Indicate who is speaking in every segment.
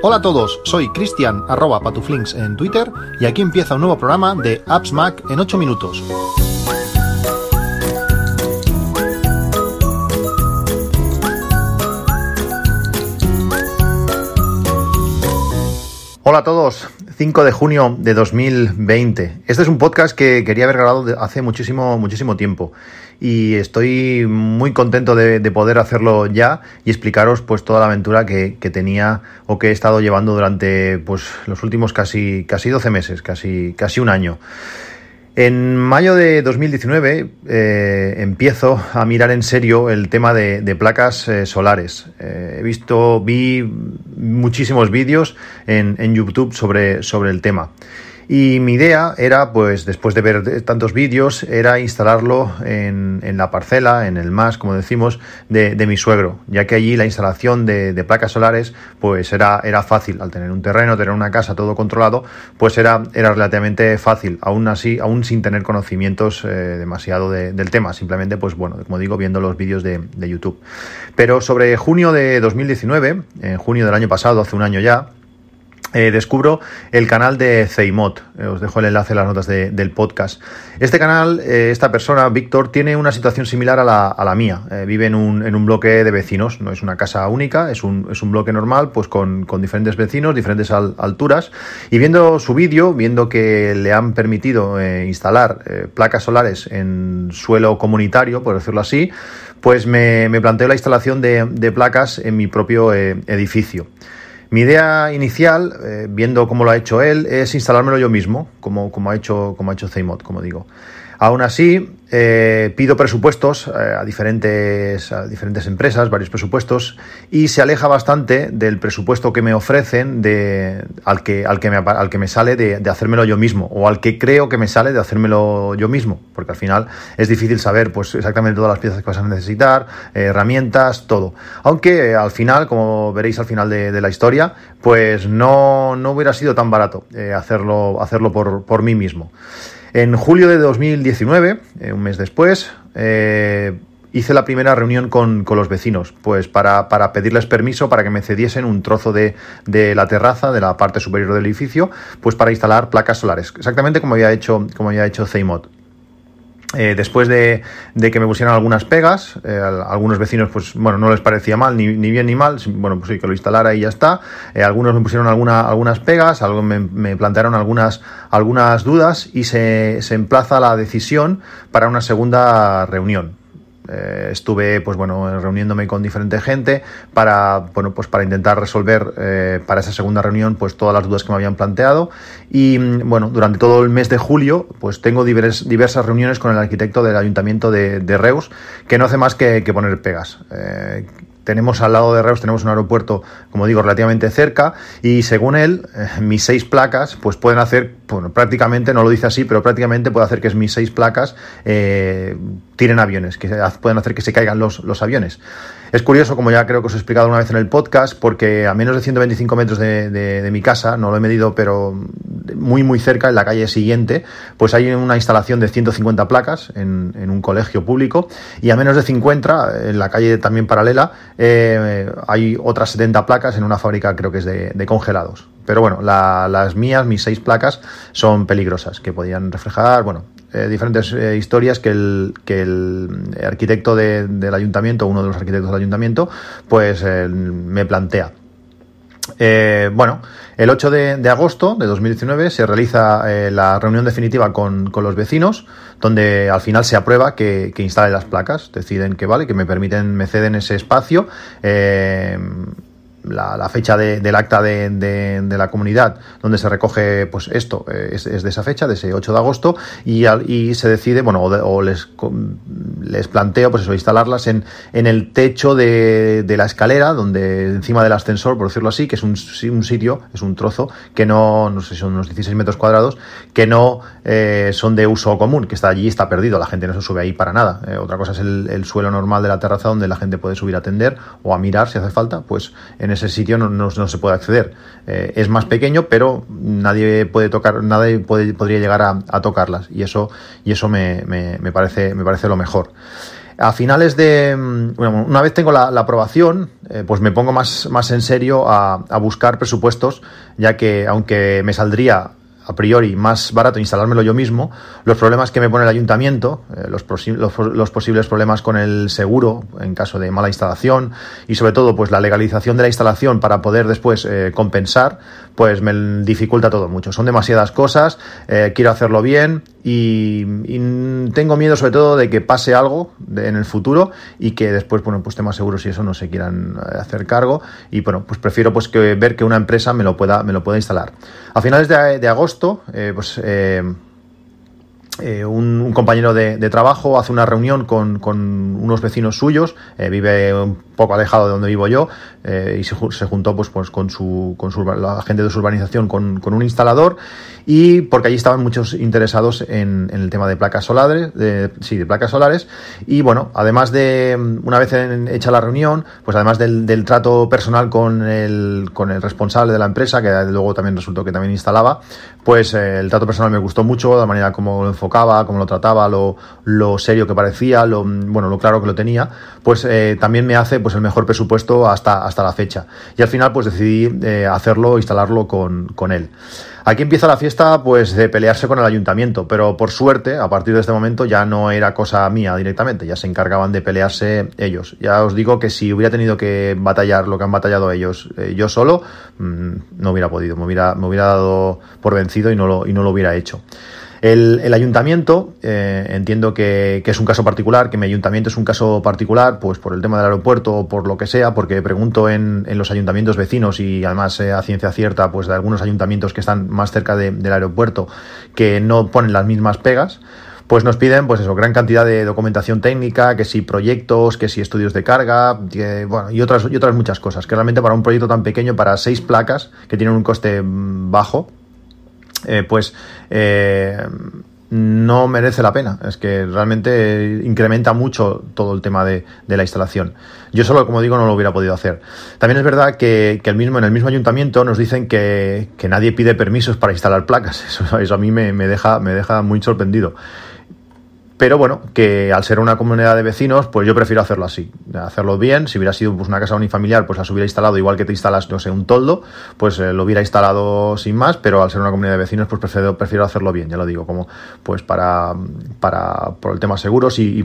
Speaker 1: Hola a todos, soy Cristian arroba patuflinks en Twitter y aquí empieza un nuevo programa de Apps Mac en 8 minutos. Hola a todos, 5 de junio de 2020. Este es un podcast que quería haber grabado hace muchísimo, muchísimo tiempo y estoy muy contento de, poder hacerlo ya y explicaros pues toda la aventura que, tenía o que he estado llevando durante pues los últimos casi, casi 12 meses, casi, casi un año. En mayo de 2019 eh, empiezo a mirar en serio el tema de, placas eh, solares. Eh, he visto, vi muchísimos vídeos en, en YouTube sobre, sobre el tema. Y mi idea era, pues después de ver tantos vídeos, era instalarlo en, en la parcela, en el MAS, como decimos, de, de mi suegro, ya que allí la instalación de, placas solares, pues era, era fácil. Al tener un terreno, tener una casa, todo controlado, pues era, era relativamente fácil, aún así, aún sin tener conocimientos eh, demasiado del tema, simplemente, pues bueno, como digo, viendo los vídeos de, de YouTube. Pero sobre junio de 2019, en junio del año pasado, hace un año ya, eh, descubro el canal de Zeimot. Eh, os dejo el enlace en las notas del podcast. Este canal, eh, esta persona, Víctor, tiene una situación similar a la, mía. vive en un, en un, bloque de vecinos, no es una casa única, es un, es un bloque normal, pues con, con diferentes vecinos, diferentes alturas. Y viendo su vídeo, viendo que le han permitido instalar placas solares en suelo comunitario, por decirlo así, pues me, me planteo la instalación de placas en mi propio edificio. Mi idea inicial, eh, viendo cómo lo ha hecho él, es instalármelo yo mismo, como, como ha hecho, como ha hecho como digo. Aún así, eh, pido presupuestos eh, a, diferentes, a diferentes empresas, varios presupuestos, y se aleja bastante del presupuesto que me ofrecen de, al, que, al, que me, al que me sale de, de, hacérmelo yo mismo, o al que creo que me sale de hacérmelo yo mismo, porque al final es difícil saber pues, exactamente todas las piezas que vas a necesitar, eh, herramientas, todo. Aunque al final, como veréis al final de, de la historia, pues no, no, hubiera sido tan barato hacerlo, hacerlo por, por mí mismo. En julio de 2019, eh, un mes después, eh, hice la primera reunión con, los vecinos, pues para, pedirles permiso para que me cediesen un trozo de, la terraza, de la parte superior del edificio, pues para instalar placas solares, exactamente como había hecho, como había hecho eh, después de, que me pusieran algunas pegas, eh, algunos vecinos, pues bueno, no les parecía mal, ni, bien ni mal, bueno, pues sí, que lo instalara y ya está. Eh, algunos me pusieron alguna, algunas pegas, algo me, me, plantearon algunas, algunas dudas y se, se emplaza la decisión para una segunda reunión. Eh, estuve, pues bueno, reuniéndome con diferente gente para, bueno, pues para intentar resolver eh, para esa segunda reunión, pues todas las dudas que me habían planteado. Y mm, bueno, durante todo el mes de julio, pues tengo diversas reuniones con el arquitecto del ayuntamiento de, Reus, que no hace más que, poner pegas. Eh, tenemos al lado de Reus, tenemos un aeropuerto, como digo, relativamente cerca, y según él, mis seis placas, pues pueden hacer, bueno, prácticamente, no lo dice así, pero prácticamente puede hacer que mis seis placas eh, tiren aviones, que pueden hacer que se caigan los, los aviones. Es curioso, como ya creo que os he explicado una vez en el podcast, porque a menos de 125 metros de, mi casa, no lo he medido, pero muy muy cerca, en la calle siguiente, pues hay una instalación de 150 placas en, un colegio público y a menos de 50, en la calle también paralela, eh, hay otras 70 placas en una fábrica creo que es de, congelados. Pero bueno, las mías, mis seis placas, son peligrosas, que podían reflejar, bueno, eh, diferentes eh, historias que el, que el arquitecto del ayuntamiento, uno de los arquitectos del ayuntamiento, pues eh, me plantea. bueno, el 8 de, agosto de 2019 se realiza la reunión definitiva con, con, los vecinos, donde al final se aprueba que, que instale las placas, deciden que vale, que me permiten, me ceden ese espacio la, fecha del acta de, la comunidad donde se recoge pues esto eh, es, de esa fecha, de ese 8 de agosto y, y se decide, bueno, o, les, les planteo pues eso, instalarlas en, en el techo de, la escalera, donde encima del ascensor, por decirlo así, que es un, un sitio, es un trozo que no, no sé, son unos 16 metros cuadrados, que no eh, son de uso común, que está allí, está perdido, la gente no se sube ahí para nada. Eh, otra cosa es el, el, suelo normal de la terraza donde la gente puede subir a atender o a mirar si hace falta, pues en ese sitio no, se puede acceder. Eh, es más pequeño, pero nadie puede tocar, nadie puede, podría llegar a, tocarlas y eso, y eso me, parece, me parece lo mejor. A finales de, mm, bueno, una vez tengo la, aprobación, eh, pues me pongo más, más en serio a buscar presupuestos, ya que aunque me saldría a priori más barato instalármelo yo mismo, los problemas que me pone el ayuntamiento, eh, los, los, posibles problemas con el seguro en caso de mala instalación y sobre todo pues la legalización de la instalación para poder después eh, compensar, pues me dificulta todo mucho. Son demasiadas cosas, eh, quiero hacerlo bien y, tengo miedo sobre todo de que pase algo en el futuro y que después, bueno, pues temas seguros y eso no se quieran hacer cargo y bueno, pues prefiero pues que ver que una empresa me lo pueda, me lo pueda instalar. A finales de agosto eh, pues eh, eh, un, compañero de, trabajo hace una reunión con, unos vecinos suyos, vive un poco alejado de donde vivo yo, y se, juntó pues, pues con, su, con su, la gente de su urbanización con, un instalador, y porque allí estaban muchos interesados en, el tema de placas solares, sí, de placas solares, y bueno, además de, una vez hecha la reunión, pues además del, del trato personal con el, con el responsable de la empresa, que luego también resultó que también instalaba, pues eh, el trato personal me gustó mucho, la manera como lo enfocaba, cómo lo trataba, lo, serio que parecía, lo, bueno, lo claro que lo tenía, pues eh, también me hace pues el mejor presupuesto hasta, hasta la fecha. Y al final pues decidí eh, hacerlo, instalarlo con, con él. Aquí empieza la fiesta pues de pelearse con el ayuntamiento, pero por suerte, a partir de este momento ya no era cosa mía directamente, ya se encargaban de pelearse ellos. Ya os digo que si hubiera tenido que batallar lo que han batallado ellos eh, yo solo, mm, no hubiera podido, me hubiera, me hubiera dado por vencido y no lo, y no lo hubiera hecho. El, ayuntamiento, eh, entiendo que, es un caso particular, que mi ayuntamiento es un caso particular, pues por el tema del aeropuerto o por lo que sea, porque pregunto en, los ayuntamientos vecinos y además eh, a ciencia cierta, pues de algunos ayuntamientos que están más cerca del aeropuerto que no ponen las mismas pegas pues nos piden, pues eso, gran cantidad de documentación técnica, que si proyectos, que si estudios de carga, bueno, y otras, y otras muchas cosas, que realmente para un proyecto tan pequeño, para seis placas, que tienen un coste mm, bajo, eh, pues eh, no merece la pena. Es que realmente incrementa mucho todo el tema de, la instalación. Yo solo, como digo, no lo hubiera podido hacer. También es verdad que, el mismo, en el mismo ayuntamiento nos dicen que, nadie pide permisos para instalar placas. Eso, a mí me, deja, me deja muy sorprendido. Pero bueno, que al ser una comunidad de vecinos, pues yo prefiero hacerlo así, hacerlo bien. Si hubiera sido pues, una casa unifamiliar, pues las hubiera instalado igual que te instalas, no sé, un toldo, pues eh, lo hubiera instalado sin más, pero al ser una comunidad de vecinos, pues prefiero, prefiero hacerlo bien, ya lo digo, como pues para, para por el tema seguros y,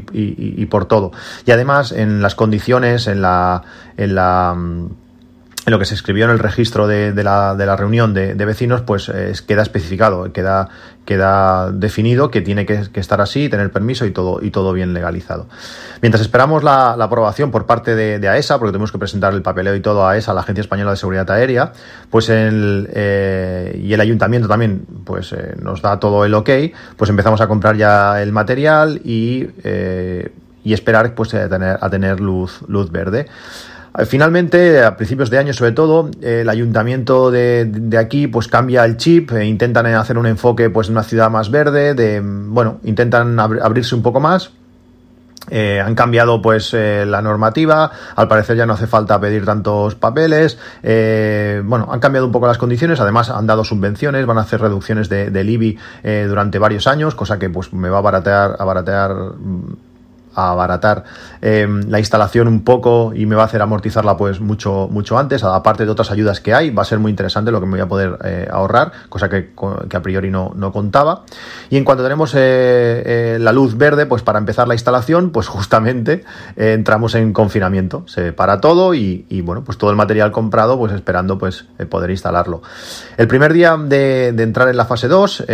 Speaker 1: por todo. Y además, en las condiciones, en la, en la en lo que se escribió en el registro de, la, de la, reunión de, vecinos, pues queda especificado, queda, queda definido que tiene que, estar así, tener permiso y todo, y todo bien legalizado. Mientras esperamos la, aprobación por parte de, AESA, porque tenemos que presentar el papeleo y todo a AESA, la Agencia Española de Seguridad Aérea, pues el, eh, y el ayuntamiento también pues eh, nos da todo el ok, pues empezamos a comprar ya el material y, eh, y esperar pues a tener, luz verde. Eh, finalmente, a principios de año sobre todo, el ayuntamiento de, aquí pues cambia el chip, e intentan hacer un enfoque pues en una ciudad más verde, de bueno, intentan abrirse un poco más. Eh, han cambiado pues eh, la normativa, al parecer ya no hace falta pedir tantos papeles, bueno, han cambiado un poco las condiciones, además han dado subvenciones, van a hacer reducciones de, del IBI durante varios años, cosa que pues me va a baratear, a baratear mm, a abaratar eh, la instalación un poco y me va a hacer amortizarla pues mucho, mucho antes, aparte de otras ayudas que hay, va a ser muy interesante lo que me voy a poder eh, ahorrar, cosa que, a priori no, no, contaba. Y en cuanto tenemos eh, la luz verde, pues para empezar la instalación, pues justamente entramos en confinamiento, se para todo y, bueno, pues todo el material comprado, pues esperando pues poder instalarlo. El primer día de, entrar en la fase 2,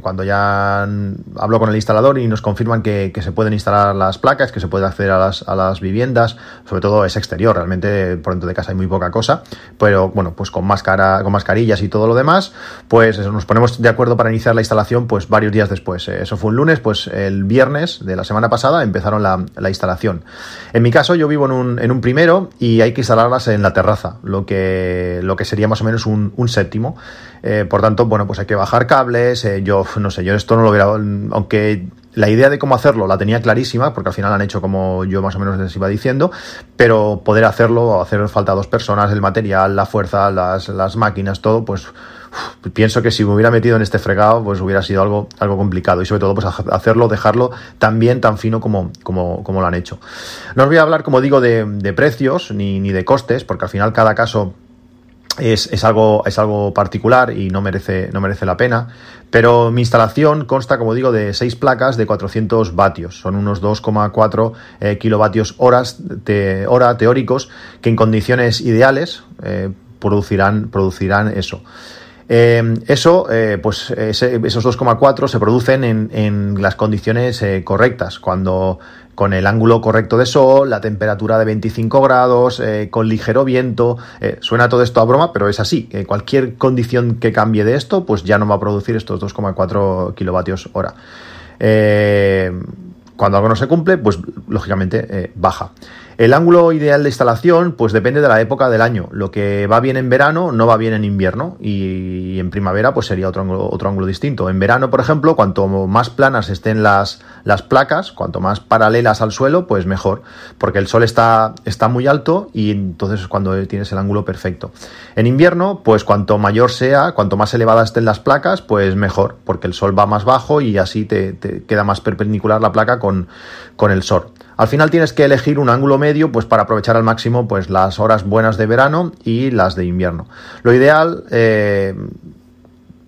Speaker 1: cuando ya hablo con el instalador y nos confirman que, que se pueden instalar las placas, que se puede acceder a las, a las viviendas, sobre todo es exterior, realmente por dentro de casa hay muy poca cosa, pero bueno, pues con, máscara, con mascarillas y todo lo demás, pues nos ponemos de acuerdo para iniciar la instalación pues varios días después. Eh, eso fue un lunes, pues el viernes de la semana pasada empezaron la, la instalación. En mi caso yo vivo en un, en un, primero y hay que instalarlas en la terraza, lo que, lo que sería más o menos un, un séptimo. Eh, por tanto, bueno, pues hay que bajar cables, eh, yo no sé, yo esto no lo hubiera, aunque la idea de cómo hacerlo la tenía clarísima, porque al final han hecho como yo más o menos les iba diciendo, pero poder hacerlo, hacer falta dos personas, el material, la fuerza, las, las máquinas, todo, pues pienso que si me hubiera metido en este fregado, pues hubiera sido algo, algo complicado. Y sobre todo, pues hacerlo, dejarlo tan bien, tan fino como, como, como lo han hecho. No os voy a hablar, como digo, de, de precios ni, ni de costes, porque al final cada caso es, es, algo, es algo particular y no merece, no merece la pena. Pero mi instalación consta, como digo, de 6 placas de 400 vatios. Son unos 2,4 eh, kilovatios horas hora teóricos que en condiciones ideales eh, producirán, producirán eso. Eh, eso, eh, pues esos 2,4 se producen en, las condiciones eh, correctas, cuando con el ángulo correcto de sol, la temperatura de 25 grados, eh, con ligero viento. Suena todo esto a broma, pero es así. cualquier condición que cambie de esto, pues ya no va a producir estos 2,4 kilovatios hora. Cuando algo no se cumple, pues lógicamente baja. El ángulo ideal de instalación, pues depende de la época del año. Lo que va bien en verano no va bien en invierno y en primavera pues sería otro ángulo, otro ángulo distinto. En verano, por ejemplo, cuanto más planas estén las, las placas, cuanto más paralelas al suelo, pues mejor, porque el sol está, está muy alto y entonces es cuando tienes el ángulo perfecto. En invierno, pues cuanto mayor sea, cuanto más elevadas estén las placas, pues mejor, porque el sol va más bajo y así te, te queda más perpendicular la placa con, con el sol. Al final tienes que elegir un ángulo medio pues para aprovechar al máximo pues las horas buenas de verano y las de invierno. Lo ideal, eh,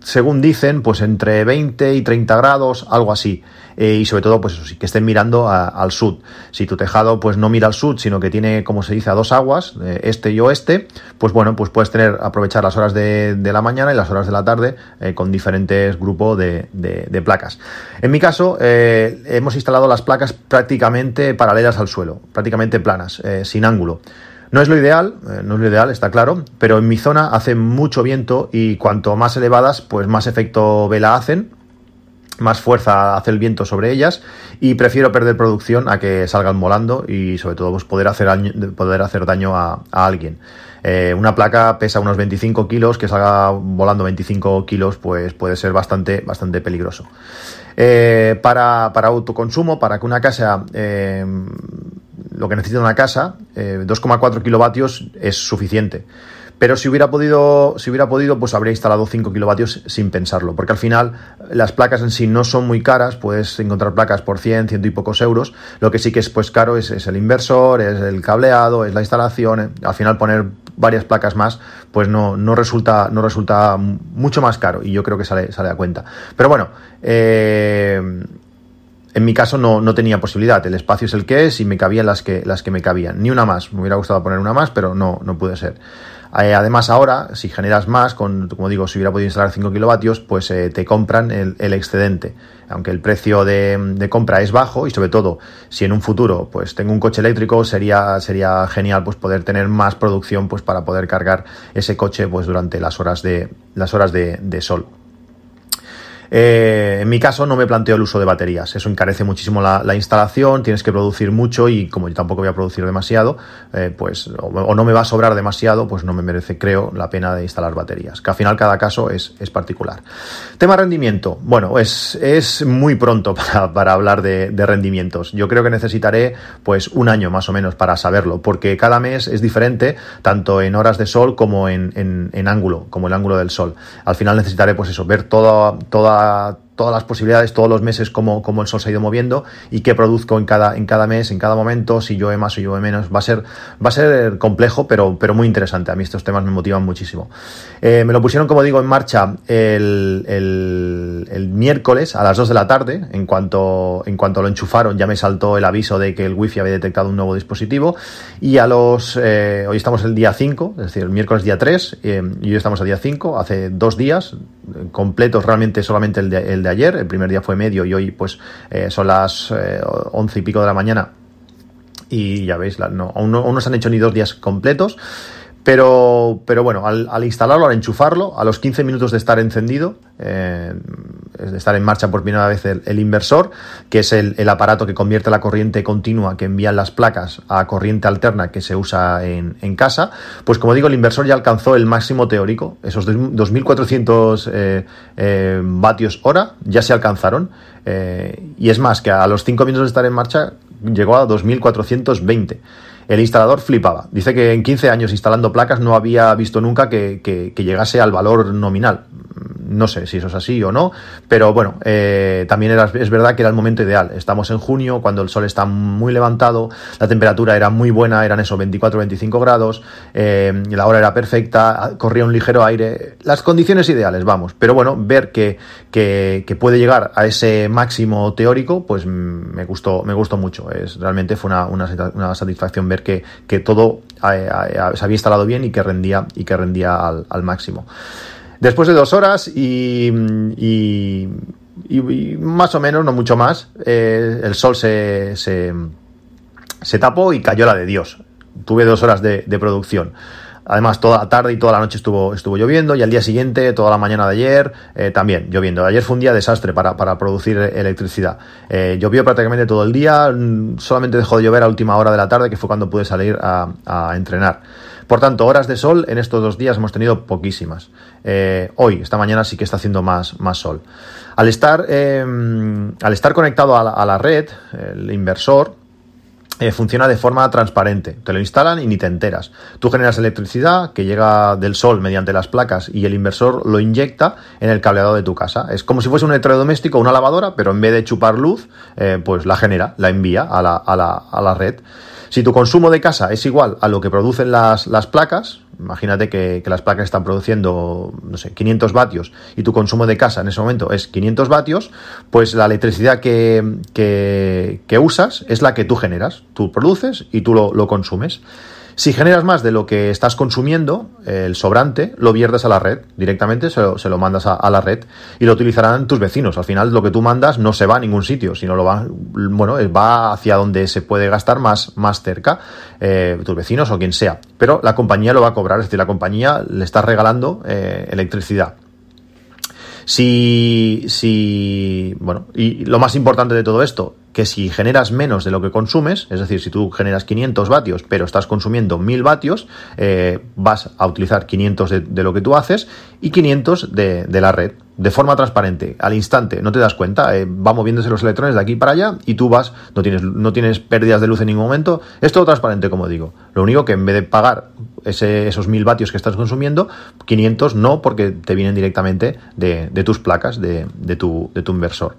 Speaker 1: según dicen, pues entre 20 y 30 grados, algo así. Eh, y sobre todo, pues eso sí, que estén mirando al sur. Si tu tejado pues no mira al sur, sino que tiene, como se dice, a dos aguas, eh, este y oeste, pues bueno, pues puedes tener, aprovechar las horas de, la mañana y las horas de la tarde eh, con diferentes grupos de, placas. En mi caso, hemos instalado las placas prácticamente paralelas al suelo, prácticamente planas, sin ángulo. No es lo ideal, no es lo ideal, está claro, pero en mi zona hace mucho viento y cuanto más elevadas, pues más efecto vela hacen más fuerza hace el viento sobre ellas y prefiero perder producción a que salgan volando y sobre todo pues, poder, hacer daño, poder hacer daño a, alguien. Eh, una placa pesa unos 25 kilos, que salga volando 25 kilos pues puede ser bastante, bastante peligroso. Eh, para, para, autoconsumo, para que una casa, eh, lo que necesita una casa, 2,4 kilovatios es suficiente. Pero si hubiera podido, si hubiera podido, pues habría instalado 5 kilovatios sin pensarlo, porque al final las placas en sí no son muy caras, puedes encontrar placas por 100, ciento y pocos euros. Lo que sí que es pues caro es, el inversor, es el cableado, es la instalación. Eh. Al final poner varias placas más, pues no, no, resulta, no resulta mucho más caro y yo creo que sale, sale a cuenta. Pero bueno, eh, en mi caso no, no, tenía posibilidad. El espacio es el que es y me cabían las que, las que me cabían. Ni una más. Me hubiera gustado poner una más, pero no, no pude ser. Eh, además, ahora, si generas más, con, como digo, si hubiera podido instalar 5 kilovatios, pues eh, te compran el, excedente. Aunque el precio de, compra es bajo y sobre todo, si en un futuro pues tengo un coche eléctrico, sería, sería genial pues poder tener más producción pues para poder cargar ese coche pues durante las horas de, las horas de sol. Eh, en mi caso no me planteo el uso de baterías, eso encarece muchísimo la, instalación, tienes que producir mucho y como yo tampoco voy a producir demasiado, eh, pues o, no me va a sobrar demasiado, pues no me merece, creo, la pena de instalar baterías, que al final cada caso es, particular. Tema rendimiento, bueno, es, es muy pronto para, hablar de, rendimientos. Yo creo que necesitaré pues un año más o menos para saberlo, porque cada mes es diferente, tanto en horas de sol como en, en ángulo, como el ángulo del sol. Al final necesitaré pues eso, ver toda, toda todas las posibilidades, todos los meses, cómo, cómo, el sol se ha ido moviendo y qué produzco en cada, en cada mes, en cada momento, si llueve más o llueve menos. Va a ser, va a ser complejo, pero, pero muy interesante. A mí estos temas me motivan muchísimo. Eh, me lo pusieron, como digo, en marcha el, el, miércoles a las 2 de la tarde. En cuanto, en cuanto lo enchufaron, ya me saltó el aviso de que el wifi había detectado un nuevo dispositivo. Y a los, eh, hoy estamos el día 5, es decir, el miércoles día 3, eh, y hoy estamos a día 5, hace dos días, completos realmente solamente el de, el de ayer, el primer día fue medio y hoy pues eh, son las eh, once y pico de la mañana y ya veis, no, aún, no, se han hecho ni dos días completos. Pero, pero bueno, al, instalarlo, al enchufarlo, a los 15 minutos de estar encendido, eh, estar en marcha por primera vez el, inversor, que es el, aparato que convierte la corriente continua que envían las placas a corriente alterna que se usa en, casa. Pues como digo, el inversor ya alcanzó el máximo teórico, esos 2.400 eh, eh, vatios hora ya se alcanzaron. Eh, y es más, que a los 5 minutos de estar en marcha llegó a 2.420. El instalador flipaba. Dice que en 15 años instalando placas no había visto nunca que llegase al valor nominal no sé si eso es así o no, pero bueno, eh, también es verdad que era el momento ideal. Estamos en junio, cuando el sol está muy levantado, la temperatura era muy buena, eran esos 24-25 grados, eh, la hora era perfecta, corría un ligero aire, las condiciones ideales, vamos. Pero bueno, ver que, puede llegar a ese máximo teórico, pues me gustó, me gustó mucho. Es, realmente fue una, satisfacción ver que, todo eh, se había instalado bien y que rendía, y que rendía al, al máximo. Después de dos horas y, más o menos, no mucho más, eh, el sol se, se, tapó y cayó la de Dios. Tuve dos horas de, producción. Además, toda la tarde y toda la noche estuvo, estuvo lloviendo y al día siguiente, toda la mañana de ayer, eh, también lloviendo. Ayer fue un día desastre para, producir electricidad. Eh, llovió prácticamente todo el día, mm, solamente dejó de llover a última hora de la tarde, que fue cuando pude salir a, a entrenar. Por tanto, horas de sol en estos dos días hemos tenido poquísimas. Eh, hoy, esta mañana sí que está haciendo más, más sol. Al estar, em, al estar conectado a la, red, el inversor, eh, funciona de forma transparente. Te lo instalan y ni te enteras. Tú generas electricidad que llega del sol mediante las placas y el inversor lo inyecta en el cableado de tu casa. Es como si fuese un electrodoméstico, una lavadora, pero en vez de chupar luz, eh, pues la genera, la envía a la, a la, a la red. Si tu consumo de casa es igual a lo que producen las, placas, imagínate que, las placas están produciendo, no sé, 500 vatios y tu consumo de casa en ese momento es 500 vatios, pues la electricidad que, que, usas es la que tú generas. Tú produces y tú lo, lo consumes. Si generas más de lo que estás consumiendo, el sobrante lo vierdes a la red, directamente se lo, mandas a, la red y lo utilizarán tus vecinos. Al final lo que tú mandas no se va a ningún sitio, sino lo va, bueno, va hacia donde se puede gastar más, más cerca, eh, tus vecinos o quien sea. Pero la compañía lo va a cobrar, es decir, la compañía le está regalando eh, electricidad. Si, si, bueno, y lo más importante de todo esto, que si generas menos de lo que consumes, es decir, si tú generas 500 vatios pero estás consumiendo 1000 vatios, eh, vas a utilizar 500 de, lo que tú haces y 500 de, la red de forma transparente, al instante, no te das cuenta, eh, va moviéndose los electrones de aquí para allá y tú vas, no tienes, no tienes pérdidas de luz en ningún momento, es todo transparente como digo. Lo único que en vez de pagar esos 1000 vatios que estás consumiendo, 500 no porque te vienen directamente de, tus placas, de tu inversor.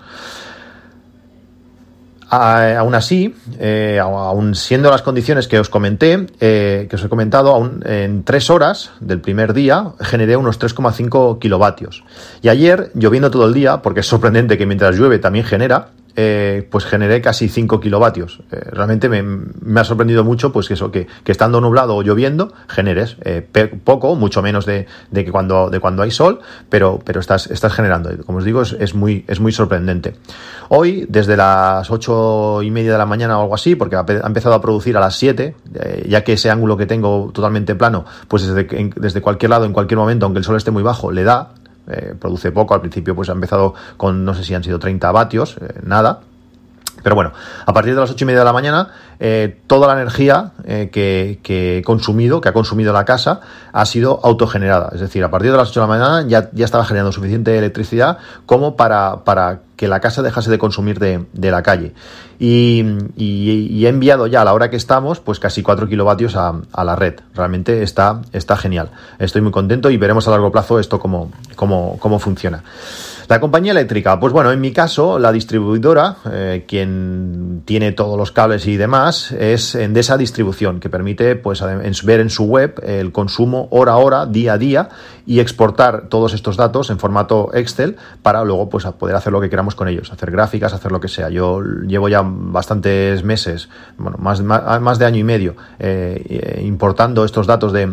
Speaker 1: Aún así, eh, aún siendo las condiciones que os comenté, eh, que os he comentado, aún en tres horas del primer día generé unos 3,5 kilovatios. Y ayer, lloviendo todo el día, porque es sorprendente que mientras llueve también genera, eh, pues generé casi 5 kilovatios. Eh, realmente me, ha sorprendido mucho pues eso, que, estando nublado o lloviendo generes eh, poco, mucho menos de, que cuando, de cuando hay sol, pero, pero estás, estás generando. Como os digo, es, muy, es muy sorprendente. Hoy, desde las 8 y media de la mañana o algo así, porque ha, empezado a producir a las 7, ya que ese ángulo que tengo totalmente plano, pues desde, desde cualquier lado, en cualquier momento, aunque el sol esté muy bajo, le da, eh, produce poco, al principio pues ha empezado con no sé si han sido 30 vatios, eh, nada, pero bueno, a partir de las ocho y media de la mañana, eh, toda la energía que, he consumido, que ha consumido la casa, ha sido autogenerada. Es decir, a partir de las 8 de la mañana ya, ya estaba generando suficiente electricidad como para, para que la casa dejase de consumir de, la calle. Y, he enviado ya a la hora que estamos, pues casi 4 kilovatios a, la red. Realmente está, está genial. Estoy muy contento y veremos a largo plazo esto cómo, cómo, cómo funciona. La compañía eléctrica, pues bueno, en mi caso, la distribuidora, eh, quien tiene todos los cables y demás, es Endesa Distribución, que permite pues, ver en su web el consumo hora a hora, día a día, y exportar todos estos datos en formato Excel para luego pues, poder hacer lo que queramos con ellos, hacer gráficas, hacer lo que sea. Yo llevo ya bastantes meses, bueno, más, más, de año y medio, eh, importando estos datos de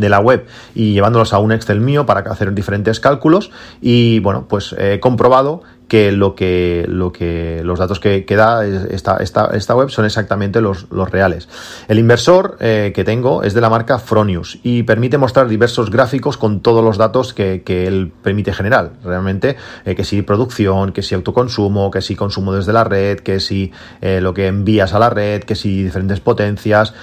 Speaker 1: de la web y llevándolos a un Excel mío para hacer diferentes cálculos y bueno, pues he comprobado que lo que, lo que los datos que, da esta, esta, esta, web son exactamente los, los reales. El inversor eh, que tengo es de la marca Fronius y permite mostrar diversos gráficos con todos los datos que, que él permite generar. Realmente, eh, que si producción, que si autoconsumo, que si consumo desde la red, que si eh, lo que envías a la red, que si diferentes potencias.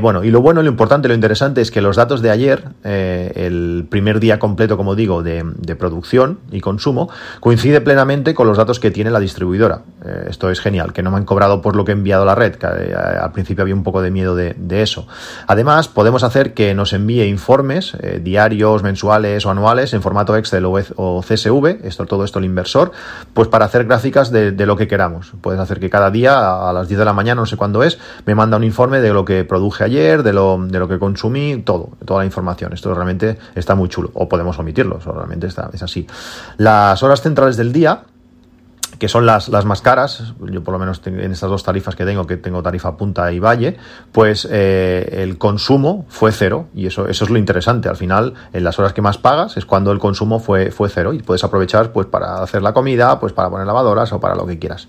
Speaker 1: bueno, y lo bueno, lo importante, lo interesante es que los datos de ayer, el primer día completo, como digo, de, de producción y consumo, coincide plenamente con los datos que tiene la distribuidora. Eh, esto es genial, que no me han cobrado por lo que he enviado a la red, eh, al principio había un poco de miedo de, eso. Además, podemos hacer que nos envíe informes eh, diarios, mensuales o anuales en formato Excel o, CSV, esto, todo esto el inversor, pues para hacer gráficas de, lo que queramos. Puedes hacer que cada día a las 10 de la mañana, no sé cuándo es, me manda un informe de lo que produje ayer, de lo, de lo que consumí, todo, toda la información. Esto realmente está muy chulo. O podemos omitirlo, realmente está, es así. Las horas centrales del día que son las, las más caras, yo por lo menos en estas dos tarifas que tengo, que tengo tarifa punta y valle, pues eh, el consumo fue cero y eso, eso es lo interesante. Al final, en las horas que más pagas es cuando el consumo fue, fue cero y puedes aprovechar pues para hacer la comida, pues para poner lavadoras o para lo que quieras.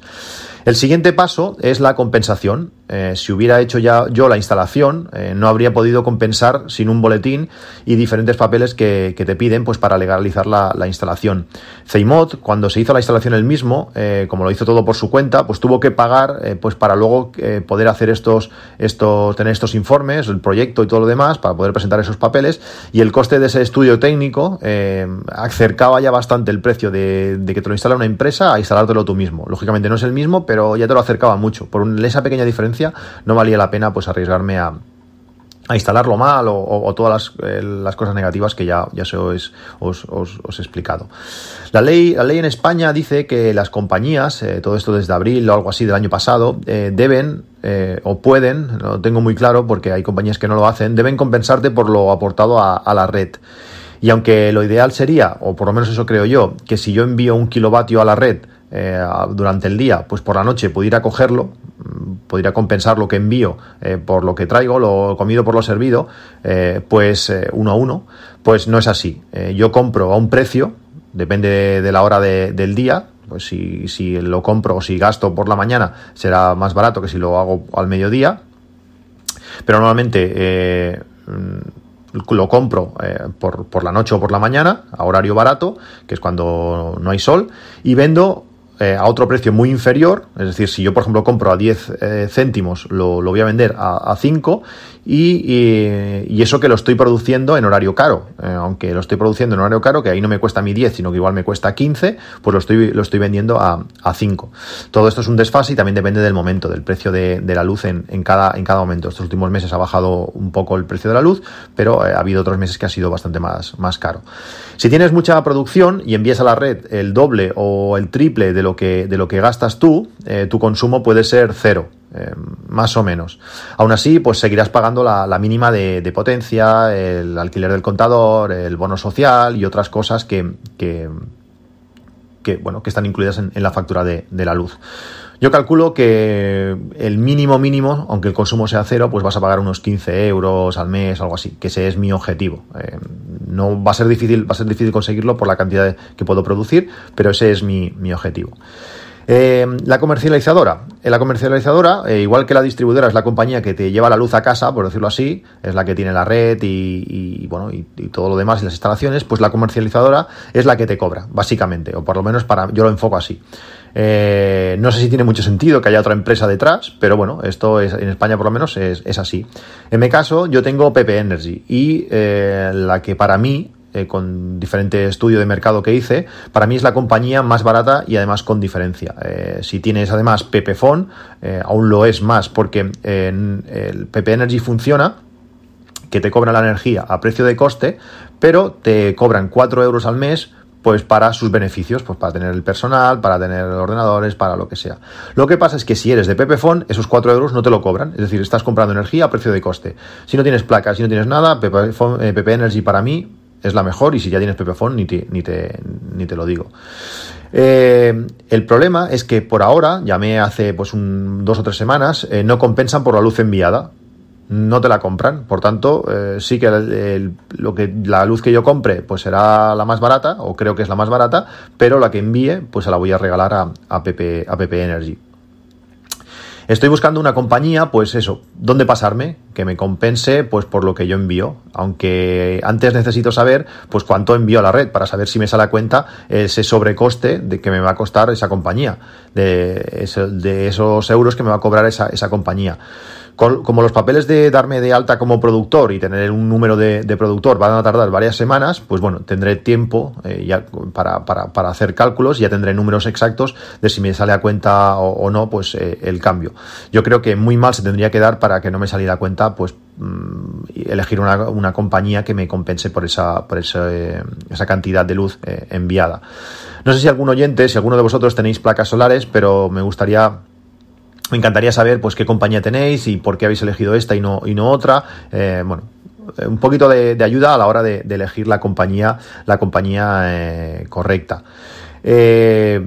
Speaker 1: El siguiente paso es la compensación. Eh, si hubiera hecho ya yo la instalación, eh, no habría podido compensar sin un boletín y diferentes papeles que, te piden pues, para legalizar la, instalación. Ceimod, cuando se hizo la instalación él mismo, eh, como lo hizo todo por su cuenta, pues tuvo que pagar pues, para luego poder hacer estos, estos, tener estos informes, el proyecto y todo lo demás, para poder presentar esos papeles. Y el coste de ese estudio técnico acercaba ya bastante el precio de, de que te lo instala una empresa a instalártelo tú mismo. Lógicamente no es el mismo, pero ya te lo acercaba mucho. Por esa pequeña diferencia no valía la pena pues arriesgarme a, instalarlo mal o, todas eh, las, cosas negativas que ya, se os, he explicado. La ley, la ley en España dice que las compañías, eh, todo esto desde abril o algo así del año pasado, eh, deben o pueden, lo tengo muy claro porque hay compañías que no lo hacen, deben compensarte por lo aportado a la red. Y aunque lo ideal sería, o por lo menos eso creo yo, que si yo envío un kilovatio a la red, durante el día, pues por la noche pudiera cogerlo, podría compensar lo que envío eh, por lo que traigo, lo comido por lo servido, eh, pues uno a uno, pues no es así. yo compro a un precio, depende de, la hora del día, pues si, lo compro o si gasto por la mañana será más barato que si lo hago al mediodía, pero normalmente lo compro por, por, la noche o por la mañana, a horario barato, que es cuando no hay sol, y vendo eh, a otro precio muy inferior, es decir, si yo por ejemplo compro a 10 eh, céntimos, lo, voy a vender a, a 5 y, eso que lo estoy produciendo en horario caro, eh, aunque lo estoy produciendo en horario caro, que ahí no me cuesta mi 10, sino que igual me cuesta 15, pues lo estoy, lo estoy vendiendo a, a 5. Todo esto es un desfase y también depende del momento, del precio de, la luz en, cada, en cada momento. Estos últimos meses ha bajado un poco el precio de la luz, pero ha habido otros meses que ha sido bastante más, más caro. Si tienes mucha producción y envías a la red el doble o el triple de lo que, de lo que gastas tú, eh, tu consumo puede ser cero. Eh, más o menos. Aún así, pues seguirás pagando la, mínima de, potencia, el alquiler del contador, el bono social y otras cosas que, que, bueno, que están incluidas en, la factura de, la luz. Yo calculo que el mínimo mínimo, aunque el consumo sea cero, pues vas a pagar unos 15 euros al mes, algo así, que ese es mi objetivo. Eh, no va a ser difícil, va a ser difícil conseguirlo por la cantidad que puedo producir, pero ese es mi, mi objetivo. Eh, la comercializadora. Eh, la comercializadora, eh, igual que la distribuidora, es la compañía que te lleva la luz a casa, por decirlo así, es la que tiene la red y, bueno, y, todo lo demás y las instalaciones, pues la comercializadora es la que te cobra, básicamente, o por lo menos para, yo lo enfoco así. no sé si tiene mucho sentido que haya otra empresa detrás, pero bueno, esto es, en España por lo menos es, es así. En mi caso, yo tengo PP Energy y la que para mí eh, con diferente estudio de mercado que hice, para mí es la compañía más barata y además con diferencia. Eh, si tienes además Pepefon, eh, aún lo es más porque el PP Energy funciona que te cobra la energía a precio de coste, pero te cobran 4 euros al mes pues para sus beneficios, pues para tener el personal, para tener ordenadores, para lo que sea. Lo que pasa es que si eres de Pepefon, esos 4 euros no te lo cobran, es decir, estás comprando energía a precio de coste. Si no tienes placas, si no tienes nada, PP Energy para mí es la mejor y si ya tienes Pepephone ni te, ni te, ni te lo digo. Eh, el problema es que por ahora, llamé hace pues un, dos o tres semanas, eh, no compensan por la luz enviada. no te la compran. Por tanto, eh, sí que, lo que la luz que yo compre pues será la más barata, o creo que es la más barata, pero la que envíe pues se la voy a regalar a, a, a PP Energy. Estoy buscando una compañía, pues eso, ¿dónde pasarme? Que me compense, pues por lo que yo envío. Aunque antes necesito saber, pues cuánto envío a la red para saber si me sale a cuenta ese sobrecoste de que me va a costar esa compañía, de, de esos euros que me va a cobrar esa, esa compañía como los papeles de darme de alta como productor y tener un número de, productor van a tardar varias semanas, pues bueno, tendré tiempo eh, ya para, para, para, hacer cálculos y ya tendré números exactos de si me sale a cuenta o, no, pues eh, el cambio. Yo creo que muy mal se tendría que dar para que no me saliera a cuenta, pues mm, elegir una, una, compañía que me compense por esa, por esa, eh, esa cantidad de luz enviada. No sé si algún oyente, si alguno de vosotros tenéis placas solares, pero me gustaría me encantaría saber pues qué compañía tenéis y por qué habéis elegido esta y no, y no otra. Eh, bueno, un poquito de, ayuda a la hora de, elegir la compañía, la compañía eh, correcta. Eh,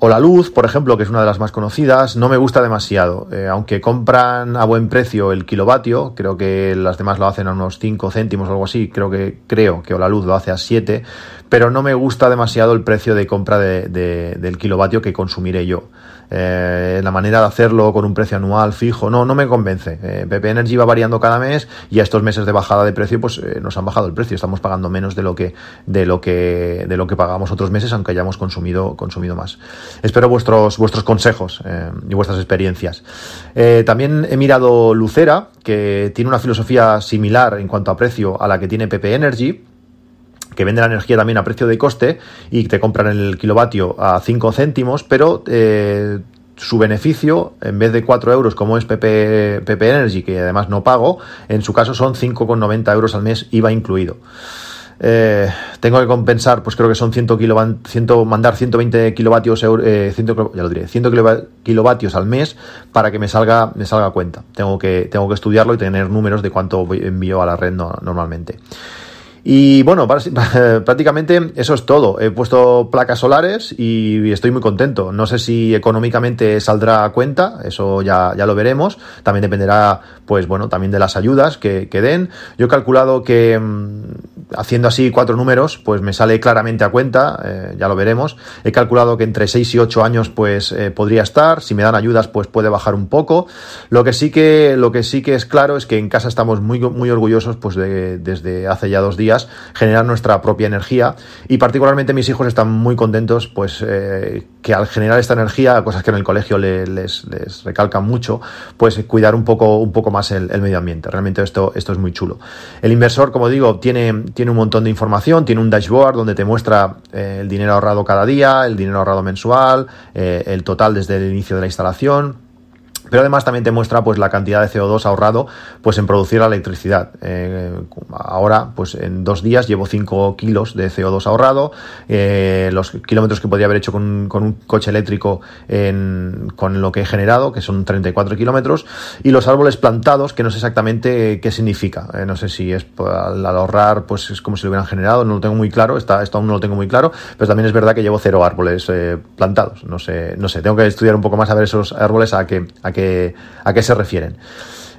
Speaker 1: o la luz, por ejemplo, que es una de las más conocidas, no me gusta demasiado. aunque compran a buen precio el kilovatio, creo que las demás lo hacen a unos 5 céntimos o algo así, creo que creo que la luz lo hace a 7, pero no me gusta demasiado el precio de compra del kilovatio que consumiré yo. Eh, la manera de hacerlo con un precio anual fijo, no, no me convence. Eh, PP Energy va variando cada mes y a estos meses de bajada de precio, pues eh, nos han bajado el precio. Estamos pagando menos de lo que, de lo que, de lo que pagamos otros meses, aunque hayamos consumido, consumido más. Espero vuestros, vuestros consejos y vuestras experiencias. también he mirado Lucera, que tiene una filosofía similar en cuanto a precio a la que tiene PP Energy que vende la energía también a precio de coste y te compran el kilovatio a 5 céntimos, pero eh, su beneficio, en vez de 4 euros como es PP, PP Energy, que además no pago, en su caso son 5,90 euros al mes, IVA incluido. Eh, tengo que compensar, pues creo que son 100 mandar 120 kilovatios, eh, ya lo diré, 100 kilovatios al mes para que me salga, me salga cuenta. Tengo que, tengo que estudiarlo y tener números de cuánto envío a la red normalmente. Y bueno, prácticamente eso es todo. He puesto placas solares y estoy muy contento. No sé si económicamente saldrá a cuenta, eso ya, ya lo veremos. También dependerá, pues bueno, también de las ayudas que, que den. Yo he calculado que mm, haciendo así cuatro números, pues me sale claramente a cuenta, eh, ya lo veremos. He calculado que entre 6 y 8 años, pues eh, podría estar. Si me dan ayudas, pues puede bajar un poco. Lo que sí que, lo que sí que es claro es que en casa estamos muy, muy orgullosos, pues de, desde hace ya dos días generar nuestra propia energía y particularmente mis hijos están muy contentos pues eh, que al generar esta energía, cosas que en el colegio les, les, recalcan mucho, pues cuidar un poco, un poco más el, medio ambiente. Realmente esto, esto es muy chulo. El inversor, como digo, tiene, tiene un montón de información, tiene un dashboard donde te muestra eh, el dinero ahorrado cada día, el dinero ahorrado mensual, eh, el total desde el inicio de la instalación pero además también te muestra pues la cantidad de CO2 ahorrado pues en producir la electricidad. Eh, ahora, pues en dos días llevo 5 kilos de CO2 ahorrado, eh, los kilómetros que podría haber hecho con, un coche eléctrico con lo que he generado, que son 34 kilómetros, y los árboles plantados, que no sé exactamente qué significa. Eh, no sé si es al, ahorrar, pues es como si lo hubieran generado, no lo tengo muy claro, está, esto aún no lo tengo muy claro, pero también es verdad que llevo cero árboles plantados. No sé, no sé, tengo que estudiar un poco más a ver esos árboles a qué, a a qué se refieren.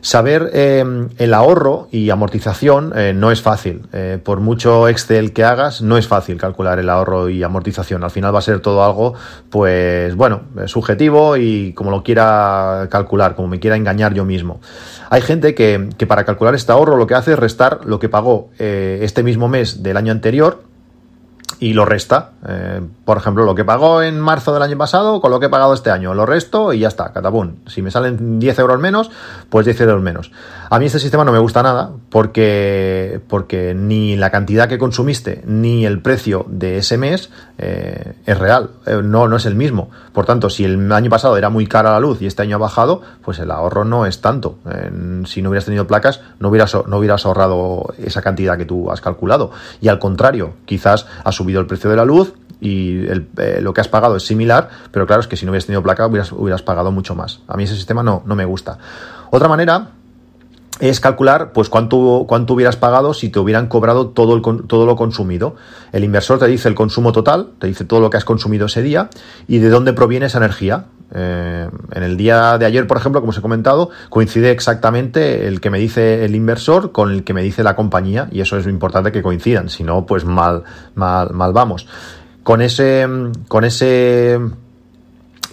Speaker 1: Saber eh, el ahorro y amortización eh, no es fácil. Eh, por mucho Excel que hagas, no es fácil calcular el ahorro y amortización. Al final va a ser todo algo, pues bueno, subjetivo y como lo quiera calcular, como me quiera engañar yo mismo. Hay gente que, que para calcular este ahorro lo que hace es restar lo que pagó este mismo mes del año anterior y lo resta. Eh, por ejemplo, lo que pagó en marzo del año pasado con lo que he pagado este año. Lo resto y ya está, catabún. Si me salen 10 euros menos, pues 10 euros menos. A mí este sistema no me gusta nada porque, porque ni la cantidad que consumiste ni el precio de ese mes eh, es real. Eh, no, no es el mismo. Por tanto, si el año pasado era muy cara la luz y este año ha bajado, pues el ahorro no es tanto. si no hubieras tenido placas, no hubieras, no hubieras ahorrado esa cantidad que tú has calculado. Y al contrario, quizás ha subido el precio de la luz y eh, lo que has pagado es similar, pero claro, es que si no hubieras tenido placa hubieras, hubieras pagado mucho más. A mí ese sistema no, no me gusta. Otra manera es calcular pues cuánto, cuánto hubieras pagado si te hubieran cobrado todo, el, todo lo consumido. El inversor te dice el consumo total, te dice todo lo que has consumido ese día y de dónde proviene esa energía. Eh, en el día de ayer, por ejemplo, como os he comentado, coincide exactamente el que me dice el inversor con el que me dice la compañía y eso es importante que coincidan, si no, pues mal, mal, mal vamos. Con ese, con ese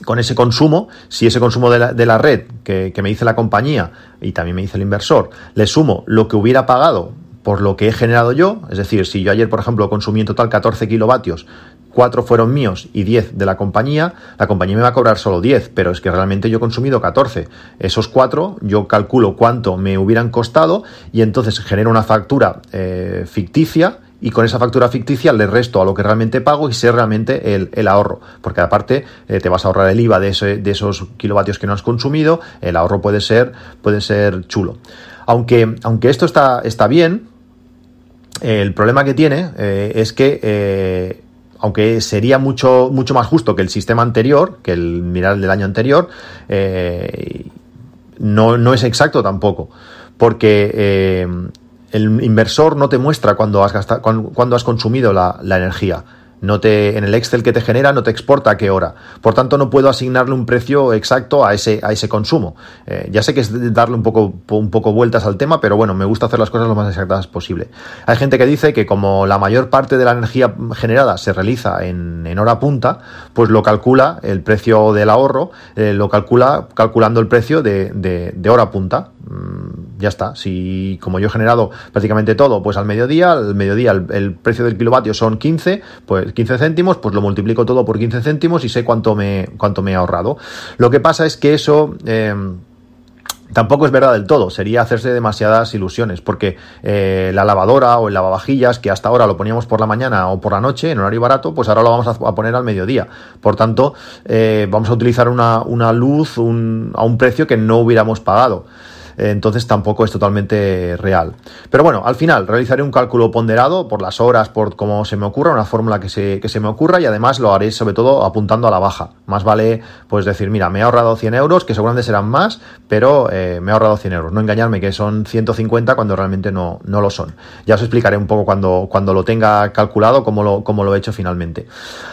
Speaker 1: con ese consumo, si ese consumo de la, red que, me dice la compañía y también me dice el inversor, le sumo lo que hubiera pagado por lo que he generado yo, es decir, si yo ayer, por ejemplo, consumí en total 14 kilovatios, 4 fueron míos y 10 de la compañía, la compañía me va a cobrar solo 10, pero es que realmente yo he consumido 14. Esos 4 yo calculo cuánto me hubieran costado y entonces genero una factura eh, ficticia y con esa factura ficticia le resto a lo que realmente pago y sé realmente el, ahorro, porque aparte eh, te vas a ahorrar el IVA de, de, esos kilovatios que no has consumido, el ahorro puede ser, puede ser chulo. Aunque, aunque esto está, está bien, el problema que tiene eh, es que eh, aunque sería mucho, mucho más justo que el sistema anterior, que el mirar del año anterior, no, no, es exacto tampoco. Porque el inversor no te muestra cuando has, gastado, has consumido la, energía. No te, en el Excel que te genera no te exporta a qué hora. Por tanto, no puedo asignarle un precio exacto a ese, a ese consumo. Eh, ya sé que es darle un poco, un poco vueltas al tema, pero bueno, me gusta hacer las cosas lo más exactas posible. Hay gente que dice que como la mayor parte de la energía generada se realiza en, hora punta, pues lo calcula el precio del ahorro, eh, lo calcula calculando el precio de hora punta. Mm, ya está. Si como yo he generado prácticamente todo, pues al mediodía, al mediodía el, precio del kilovatio son 15, pues 15 céntimos, pues lo multiplico todo por 15 céntimos y sé cuánto me, cuánto me he ahorrado. Lo que pasa es que eso... Eh, tampoco es verdad del todo, sería hacerse demasiadas ilusiones, porque eh, la lavadora o el lavavajillas, que hasta ahora lo poníamos por la mañana o por la noche en horario barato, pues ahora lo vamos a poner al mediodía. Por tanto, eh, vamos a utilizar una, una luz a un precio que no hubiéramos pagado entonces tampoco es totalmente real. Pero bueno, al final realizaré un cálculo ponderado por las horas, por cómo se me ocurra, una fórmula que se, que se me ocurra y además lo haré sobre todo apuntando a la baja. Más vale pues decir, mira, me he ahorrado 100 euros, que seguramente serán más, pero eh, me he ahorrado 100 euros. No engañarme que son 150 cuando realmente no, no lo son. Ya os explicaré un poco cuando, cuando lo tenga calculado cómo lo, cómo lo he hecho finalmente.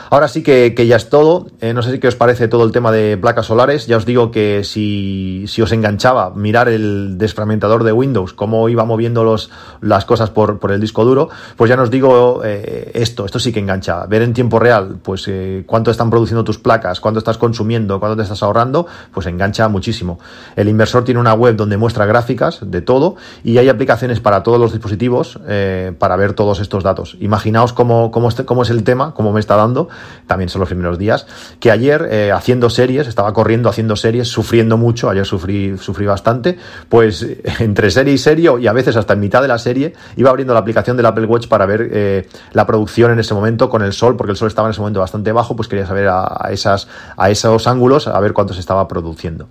Speaker 1: Ahora sí que, ya es todo. Eh, no sé si qué os parece todo el tema de placas solares. Ya os digo que si, si os enganchaba mirar el desfragmentador de Windows, cómo iba moviendo los, las cosas por, por el disco duro, pues ya nos digo eh, esto, esto sí que engancha. Ver en tiempo real, pues eh, cuánto están produciendo tus placas, cuánto estás consumiendo, cuánto te estás ahorrando, pues engancha muchísimo. El inversor tiene una web donde muestra gráficas de todo y hay aplicaciones para todos los dispositivos eh, para ver todos estos datos. Imaginaos cómo, cómo, cómo es el tema, cómo me está dando, también son los primeros días, que ayer haciendo series, estaba corriendo haciendo series, sufriendo mucho, ayer sufrí, sufrí bastante, pues entre serie y serie y a veces hasta en mitad de la serie iba abriendo la aplicación del Apple Watch para ver eh, la producción en ese momento con el sol, porque el sol estaba en ese momento bastante bajo, pues quería saber a, esas, a esos ángulos, a ver cuánto se estaba produciendo.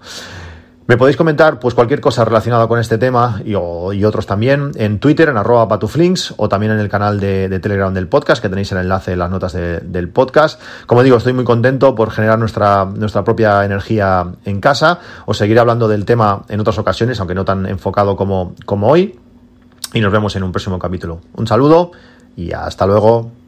Speaker 1: Me podéis comentar pues cualquier cosa relacionada con este tema y, otros también en Twitter, en arroba patuflinks o también en el canal de, Telegram del podcast, que tenéis el enlace en las notas del podcast. Como digo, estoy muy contento por generar nuestra, nuestra propia energía en casa. Os seguiré hablando del tema en otras ocasiones, aunque no tan enfocado como, como hoy. Y nos vemos en un próximo capítulo. Un saludo y hasta luego.